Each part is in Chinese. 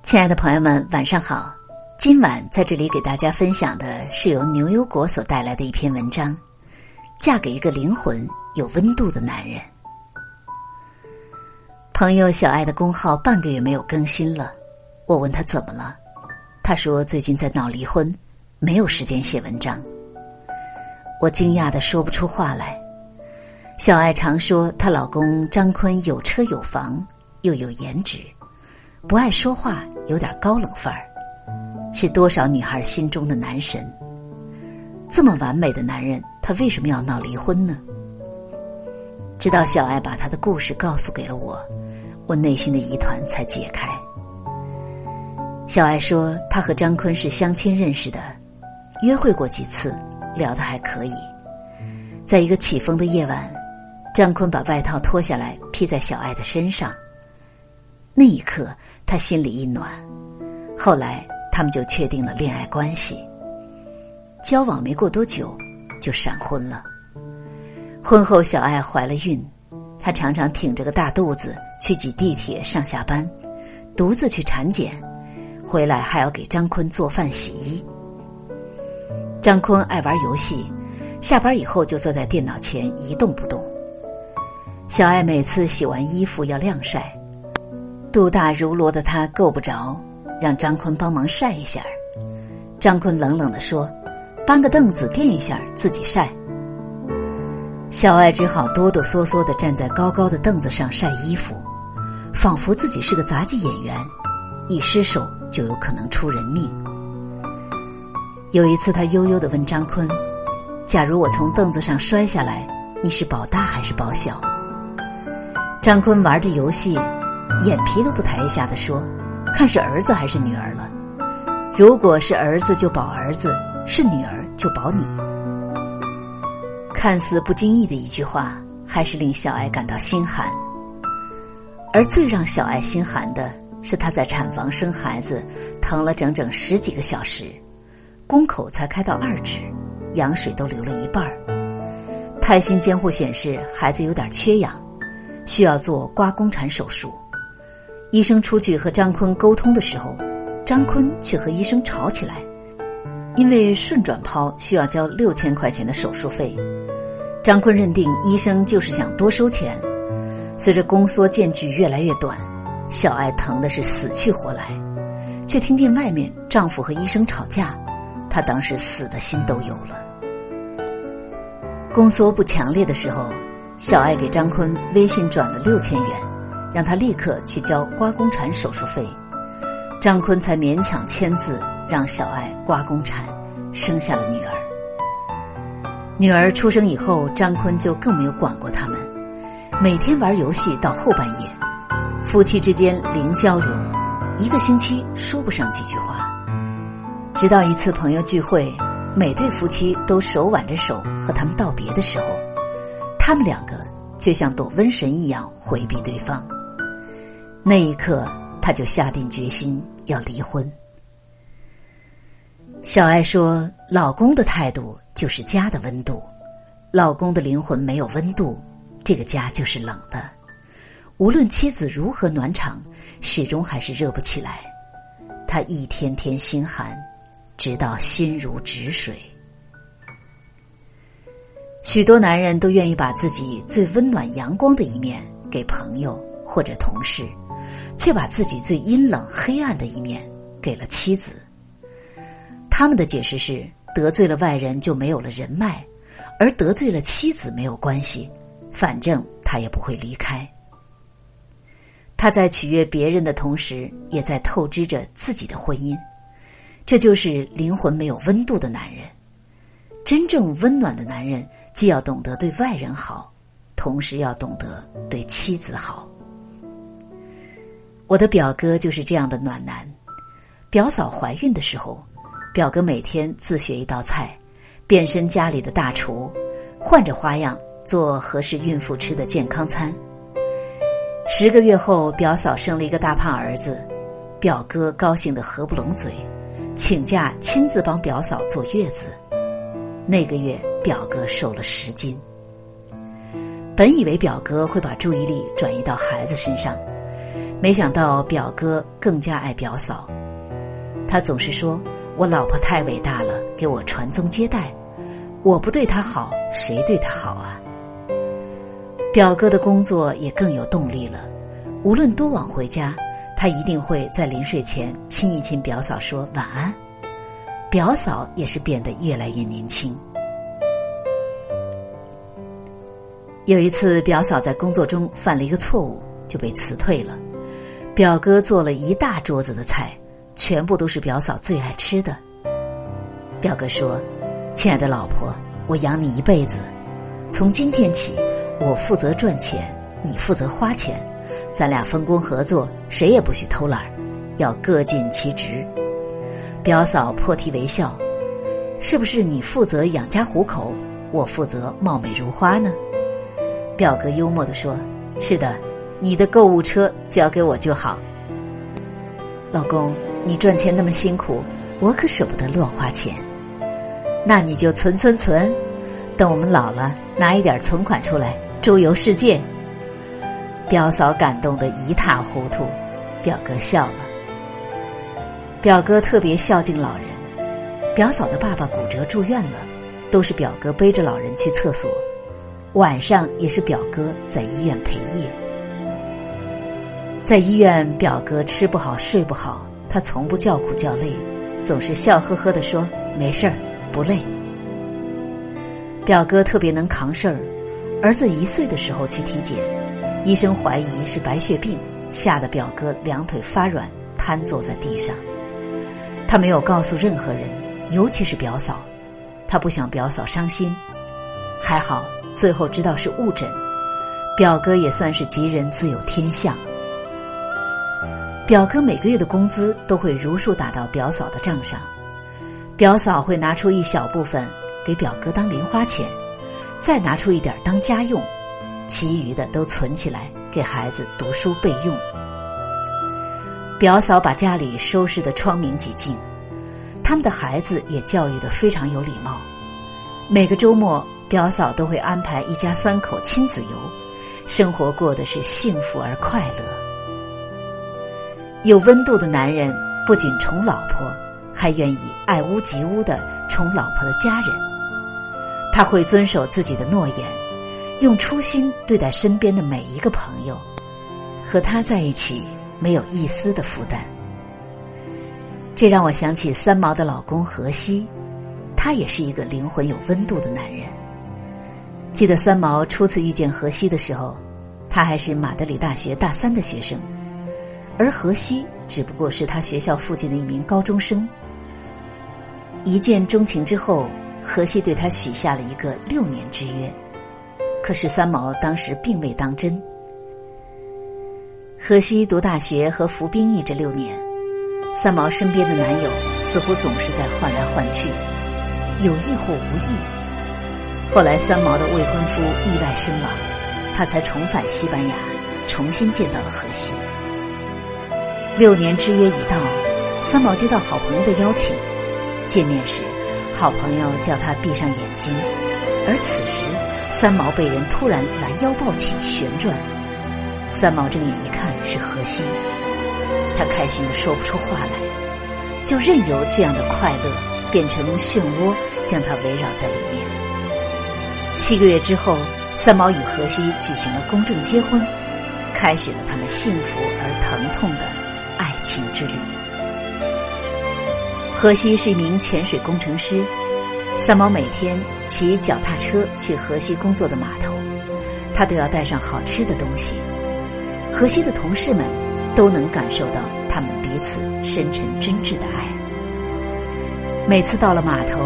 亲爱的朋友们，晚上好！今晚在这里给大家分享的是由牛油果所带来的一篇文章，《嫁给一个灵魂有温度的男人》。朋友小爱的公号半个月没有更新了，我问他怎么了，他说最近在闹离婚，没有时间写文章。我惊讶的说不出话来。小爱常说她老公张坤有车有房，又有颜值。不爱说话，有点高冷范儿，是多少女孩心中的男神。这么完美的男人，他为什么要闹离婚呢？直到小爱把他的故事告诉给了我，我内心的疑团才解开。小爱说，她和张坤是相亲认识的，约会过几次，聊得还可以。在一个起风的夜晚，张坤把外套脱下来披在小爱的身上。那一刻，他心里一暖。后来，他们就确定了恋爱关系。交往没过多久，就闪婚了。婚后，小爱怀了孕，她常常挺着个大肚子去挤地铁上下班，独自去产检，回来还要给张坤做饭洗衣。张坤爱玩游戏，下班以后就坐在电脑前一动不动。小爱每次洗完衣服要晾晒。肚大如罗的他够不着，让张坤帮忙晒一下。张坤冷冷的说：“搬个凳子垫一下，自己晒。”小爱只好哆哆嗦嗦的站在高高的凳子上晒衣服，仿佛自己是个杂技演员，一失手就有可能出人命。有一次，他悠悠的问张坤：“假如我从凳子上摔下来，你是保大还是保小？”张坤玩着游戏。眼皮都不抬一下的说：“看是儿子还是女儿了。如果是儿子就保儿子，是女儿就保你。”看似不经意的一句话，还是令小爱感到心寒。而最让小爱心寒的是，她在产房生孩子，疼了整整十几个小时，宫口才开到二指，羊水都流了一半儿。胎心监护显示孩子有点缺氧，需要做刮宫产手术。医生出去和张坤沟通的时候，张坤却和医生吵起来，因为顺转剖需要交六千块钱的手术费。张坤认定医生就是想多收钱。随着宫缩间距越来越短，小爱疼的是死去活来，却听见外面丈夫和医生吵架，她当时死的心都有了。宫缩不强烈的时候，小爱给张坤微信转了六千元。让他立刻去交刮宫产手术费，张坤才勉强签字，让小爱刮宫产，生下了女儿。女儿出生以后，张坤就更没有管过他们，每天玩游戏到后半夜，夫妻之间零交流，一个星期说不上几句话。直到一次朋友聚会，每对夫妻都手挽着手和他们道别的时候，他们两个却像躲瘟神一样回避对方。那一刻，他就下定决心要离婚。小爱说：“老公的态度就是家的温度，老公的灵魂没有温度，这个家就是冷的。无论妻子如何暖场，始终还是热不起来。他一天天心寒，直到心如止水。许多男人都愿意把自己最温暖阳光的一面给朋友或者同事。”却把自己最阴冷黑暗的一面给了妻子。他们的解释是：得罪了外人就没有了人脉，而得罪了妻子没有关系，反正他也不会离开。他在取悦别人的同时，也在透支着自己的婚姻。这就是灵魂没有温度的男人。真正温暖的男人，既要懂得对外人好，同时要懂得对妻子好。我的表哥就是这样的暖男。表嫂怀孕的时候，表哥每天自学一道菜，变身家里的大厨，换着花样做合适孕妇吃的健康餐。十个月后，表嫂生了一个大胖儿子，表哥高兴的合不拢嘴，请假亲自帮表嫂坐月子。那个月，表哥瘦了十斤。本以为表哥会把注意力转移到孩子身上。没想到表哥更加爱表嫂，他总是说我老婆太伟大了，给我传宗接代，我不对她好，谁对她好啊？表哥的工作也更有动力了，无论多晚回家，他一定会在临睡前亲一亲表嫂，说晚安。表嫂也是变得越来越年轻。有一次，表嫂在工作中犯了一个错误，就被辞退了。表哥做了一大桌子的菜，全部都是表嫂最爱吃的。表哥说：“亲爱的老婆，我养你一辈子，从今天起，我负责赚钱，你负责花钱，咱俩分工合作，谁也不许偷懒，要各尽其职。”表嫂破涕为笑：“是不是你负责养家糊口，我负责貌美如花呢？”表哥幽默的说：“是的，你的购物车交给我就好。老公，你赚钱那么辛苦，我可舍不得乱花钱。那你就存存存，等我们老了，拿一点存款出来周游世界。”表嫂感动得一塌糊涂，表哥笑了。表哥特别孝敬老人，表嫂的爸爸骨折住院了，都是表哥背着老人去厕所。晚上也是表哥在医院陪夜，在医院表哥吃不好睡不好，他从不叫苦叫累，总是笑呵呵的说没事儿不累。表哥特别能扛事儿，儿子一岁的时候去体检，医生怀疑是白血病，吓得表哥两腿发软，瘫坐在地上。他没有告诉任何人，尤其是表嫂，他不想表嫂伤心，还好。最后知道是误诊，表哥也算是吉人自有天相。表哥每个月的工资都会如数打到表嫂的账上，表嫂会拿出一小部分给表哥当零花钱，再拿出一点当家用，其余的都存起来给孩子读书备用。表嫂把家里收拾的窗明几净，他们的孩子也教育的非常有礼貌，每个周末。表嫂都会安排一家三口亲子游，生活过的是幸福而快乐。有温度的男人不仅宠老婆，还愿意爱屋及乌的宠老婆的家人。他会遵守自己的诺言，用初心对待身边的每一个朋友。和他在一起，没有一丝的负担。这让我想起三毛的老公荷西，他也是一个灵魂有温度的男人。记得三毛初次遇见荷西的时候，他还是马德里大学大三的学生，而荷西只不过是他学校附近的一名高中生。一见钟情之后，荷西对他许下了一个六年之约，可是三毛当时并未当真。荷西读大学和服兵役这六年，三毛身边的男友似乎总是在换来换去，有意或无意。后来，三毛的未婚夫意外身亡，他才重返西班牙，重新见到了荷西。六年之约已到，三毛接到好朋友的邀请，见面时，好朋友叫他闭上眼睛，而此时，三毛被人突然拦腰抱起旋转，三毛睁眼一看是荷西，他开心的说不出话来，就任由这样的快乐变成漩涡，将他围绕在里面。七个月之后，三毛与荷西举行了公证结婚，开始了他们幸福而疼痛的情之旅。荷西是一名潜水工程师，三毛每天骑脚踏车去荷西工作的码头，他都要带上好吃的东西。荷西的同事们都能感受到他们彼此深沉真挚的爱。每次到了码头，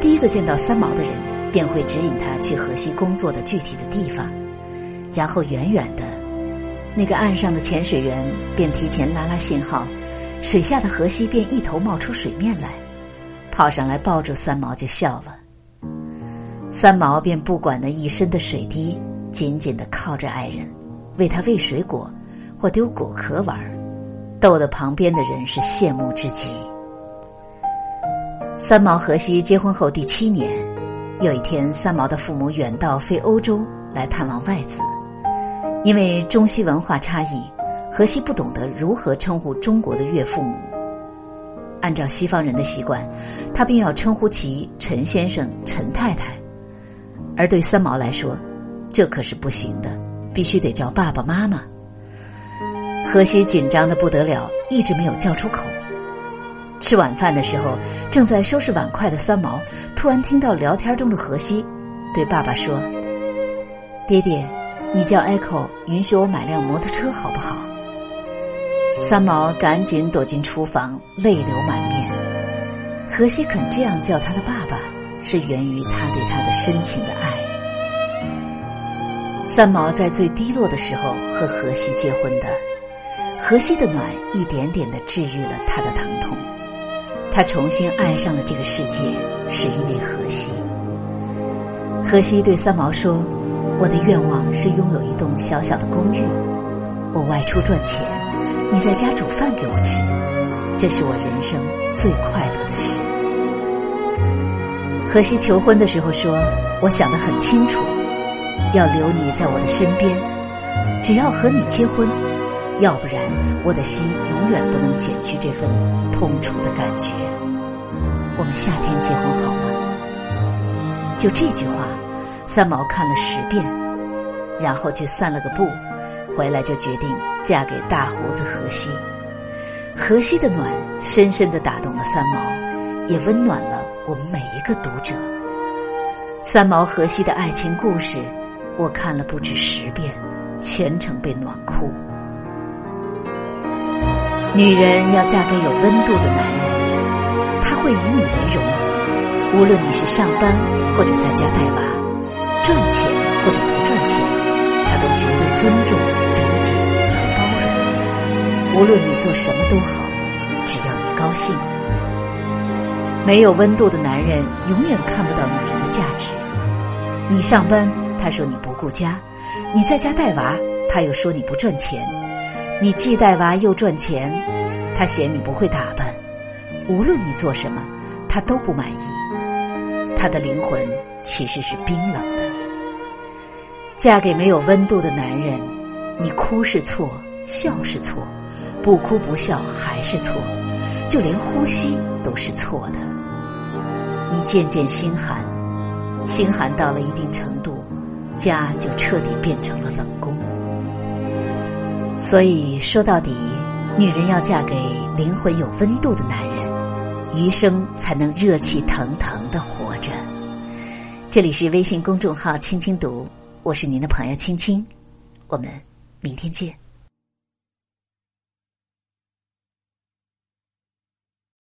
第一个见到三毛的人。便会指引他去河西工作的具体的地方，然后远远的，那个岸上的潜水员便提前拉拉信号，水下的河西便一头冒出水面来，跑上来抱住三毛就笑了。三毛便不管那一身的水滴，紧紧的靠着爱人，为他喂水果或丢果壳玩，逗得旁边的人是羡慕之极。三毛河西结婚后第七年。有一天，三毛的父母远道飞欧洲来探望外子，因为中西文化差异，荷西不懂得如何称呼中国的岳父母。按照西方人的习惯，他便要称呼其陈先生、陈太太，而对三毛来说，这可是不行的，必须得叫爸爸妈妈。荷西紧张的不得了，一直没有叫出口。吃晚饭的时候，正在收拾碗筷的三毛突然听到聊天中的荷西对爸爸说：“爹爹，你叫 Echo，允许我买辆摩托车好不好？”三毛赶紧躲进厨房，泪流满面。荷西肯这样叫他的爸爸，是源于他对他的深情的爱。三毛在最低落的时候和荷西结婚的，荷西的暖一点点的治愈了他的疼痛。他重新爱上了这个世界，是因为荷西。荷西对三毛说：“我的愿望是拥有一栋小小的公寓，我外出赚钱。”你在家煮饭给我吃，这是我人生最快乐的事。荷西求婚的时候说：“我想得很清楚，要留你在我的身边，只要和你结婚，要不然我的心永远不能减去这份痛楚的感觉。我们夏天结婚好吗？”就这句话，三毛看了十遍，然后去散了个步。回来就决定嫁给大胡子荷西。荷西的暖深深的打动了三毛，也温暖了我们每一个读者。三毛荷西的爱情故事，我看了不止十遍，全程被暖哭。女人要嫁给有温度的男人，他会以你为荣，无论你是上班或者在家带娃，赚钱或者不赚钱。他都绝对尊重、理解和包容，无论你做什么都好，只要你高兴。没有温度的男人永远看不到女人的价值。你上班，他说你不顾家；你在家带娃，他又说你不赚钱。你既带娃又赚钱，他嫌你不会打扮。无论你做什么，他都不满意。他的灵魂其实是冰冷的。嫁给没有温度的男人，你哭是错，笑是错，不哭不笑还是错，就连呼吸都是错的。你渐渐心寒，心寒到了一定程度，家就彻底变成了冷宫。所以说到底，女人要嫁给灵魂有温度的男人，余生才能热气腾腾的活着。这里是微信公众号“青青读”。我是您的朋友青青，我们明天见。